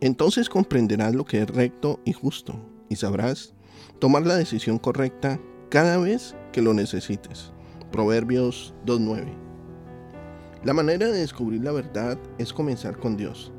Entonces comprenderás lo que es recto y justo y sabrás tomar la decisión correcta cada vez que lo necesites. Proverbios 2.9. La manera de descubrir la verdad es comenzar con Dios,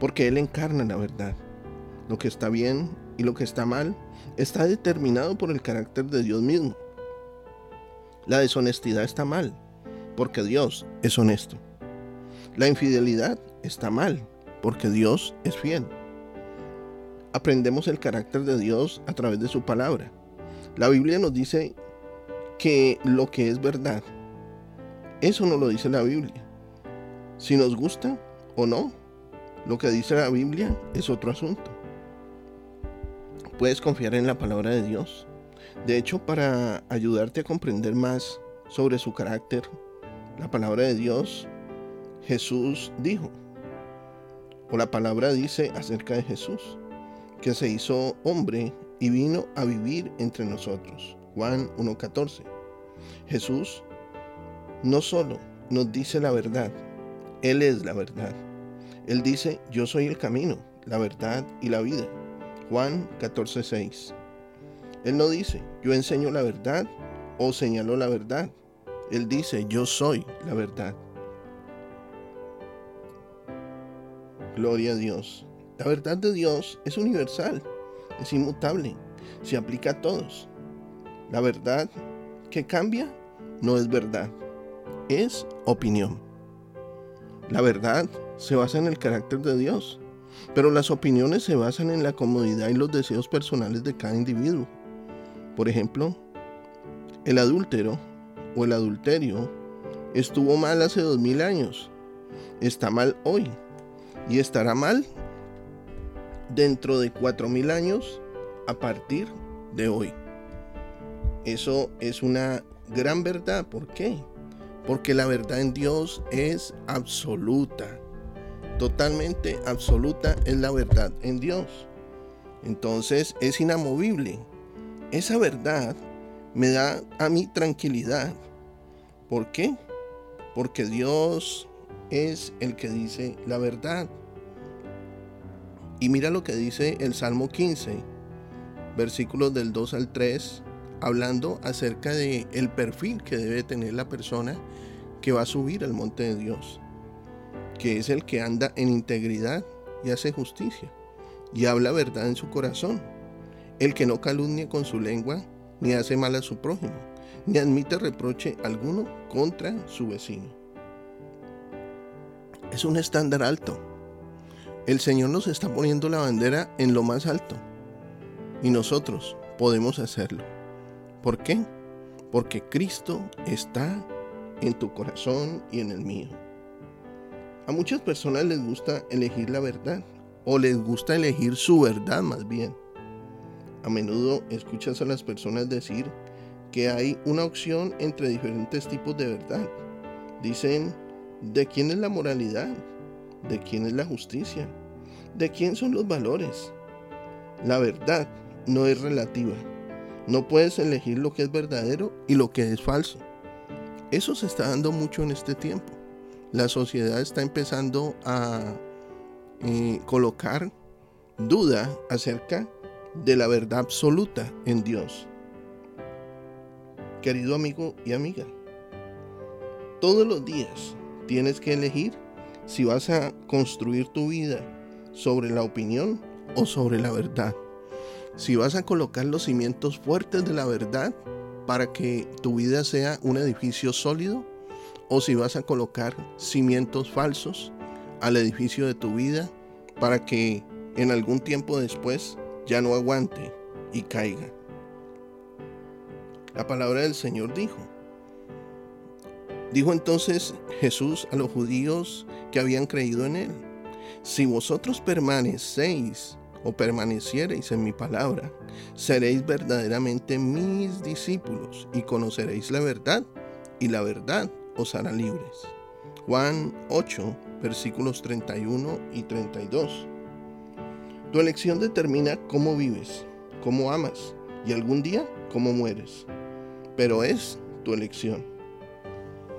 porque Él encarna la verdad. Lo que está bien y lo que está mal está determinado por el carácter de Dios mismo. La deshonestidad está mal, porque Dios es honesto. La infidelidad está mal, porque Dios es fiel. Aprendemos el carácter de Dios a través de su palabra. La Biblia nos dice que lo que es verdad, eso no lo dice la Biblia. Si nos gusta o no, lo que dice la Biblia es otro asunto. Puedes confiar en la palabra de Dios. De hecho, para ayudarte a comprender más sobre su carácter, la palabra de Dios Jesús dijo, o la palabra dice acerca de Jesús, que se hizo hombre y vino a vivir entre nosotros. Juan 1.14. Jesús no solo nos dice la verdad, Él es la verdad. Él dice, yo soy el camino, la verdad y la vida. Juan 14.6. Él no dice, yo enseño la verdad o señalo la verdad. Él dice, yo soy la verdad. Gloria a Dios. La verdad de Dios es universal, es inmutable, se aplica a todos. La verdad que cambia no es verdad, es opinión. La verdad se basa en el carácter de Dios, pero las opiniones se basan en la comodidad y los deseos personales de cada individuo. Por ejemplo, el adúltero o el adulterio estuvo mal hace dos mil años, está mal hoy y estará mal dentro de cuatro mil años a partir de hoy. Eso es una gran verdad. ¿Por qué? Porque la verdad en Dios es absoluta. Totalmente absoluta es la verdad en Dios. Entonces es inamovible. Esa verdad me da a mí tranquilidad. ¿Por qué? Porque Dios es el que dice la verdad. Y mira lo que dice el Salmo 15, versículos del 2 al 3, hablando acerca de el perfil que debe tener la persona que va a subir al monte de Dios, que es el que anda en integridad y hace justicia y habla verdad en su corazón, el que no calumnia con su lengua ni hace mal a su prójimo, ni admite reproche alguno contra su vecino. Es un estándar alto. El Señor nos está poniendo la bandera en lo más alto. Y nosotros podemos hacerlo. ¿Por qué? Porque Cristo está en tu corazón y en el mío. A muchas personas les gusta elegir la verdad o les gusta elegir su verdad más bien. A menudo escuchas a las personas decir que hay una opción entre diferentes tipos de verdad. Dicen, ¿De quién es la moralidad? ¿De quién es la justicia? ¿De quién son los valores? La verdad no es relativa. No puedes elegir lo que es verdadero y lo que es falso. Eso se está dando mucho en este tiempo. La sociedad está empezando a eh, colocar duda acerca de la verdad absoluta en Dios. Querido amigo y amiga, todos los días Tienes que elegir si vas a construir tu vida sobre la opinión o sobre la verdad. Si vas a colocar los cimientos fuertes de la verdad para que tu vida sea un edificio sólido o si vas a colocar cimientos falsos al edificio de tu vida para que en algún tiempo después ya no aguante y caiga. La palabra del Señor dijo, Dijo entonces Jesús a los judíos que habían creído en él, si vosotros permanecéis o permaneciereis en mi palabra, seréis verdaderamente mis discípulos y conoceréis la verdad, y la verdad os hará libres. Juan 8, versículos 31 y 32. Tu elección determina cómo vives, cómo amas y algún día cómo mueres. Pero es tu elección.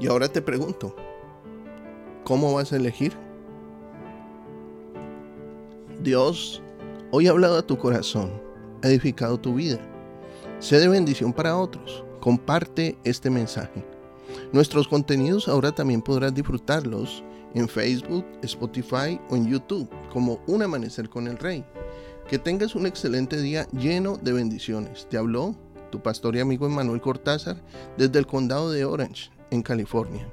Y ahora te pregunto, ¿Cómo vas a elegir? Dios hoy ha hablado a tu corazón, ha edificado tu vida. Sé de bendición para otros. Comparte este mensaje. Nuestros contenidos ahora también podrás disfrutarlos en Facebook, Spotify o en YouTube como Un Amanecer con el Rey. Que tengas un excelente día lleno de bendiciones. Te habló tu pastor y amigo Emanuel Cortázar desde el condado de Orange, en California.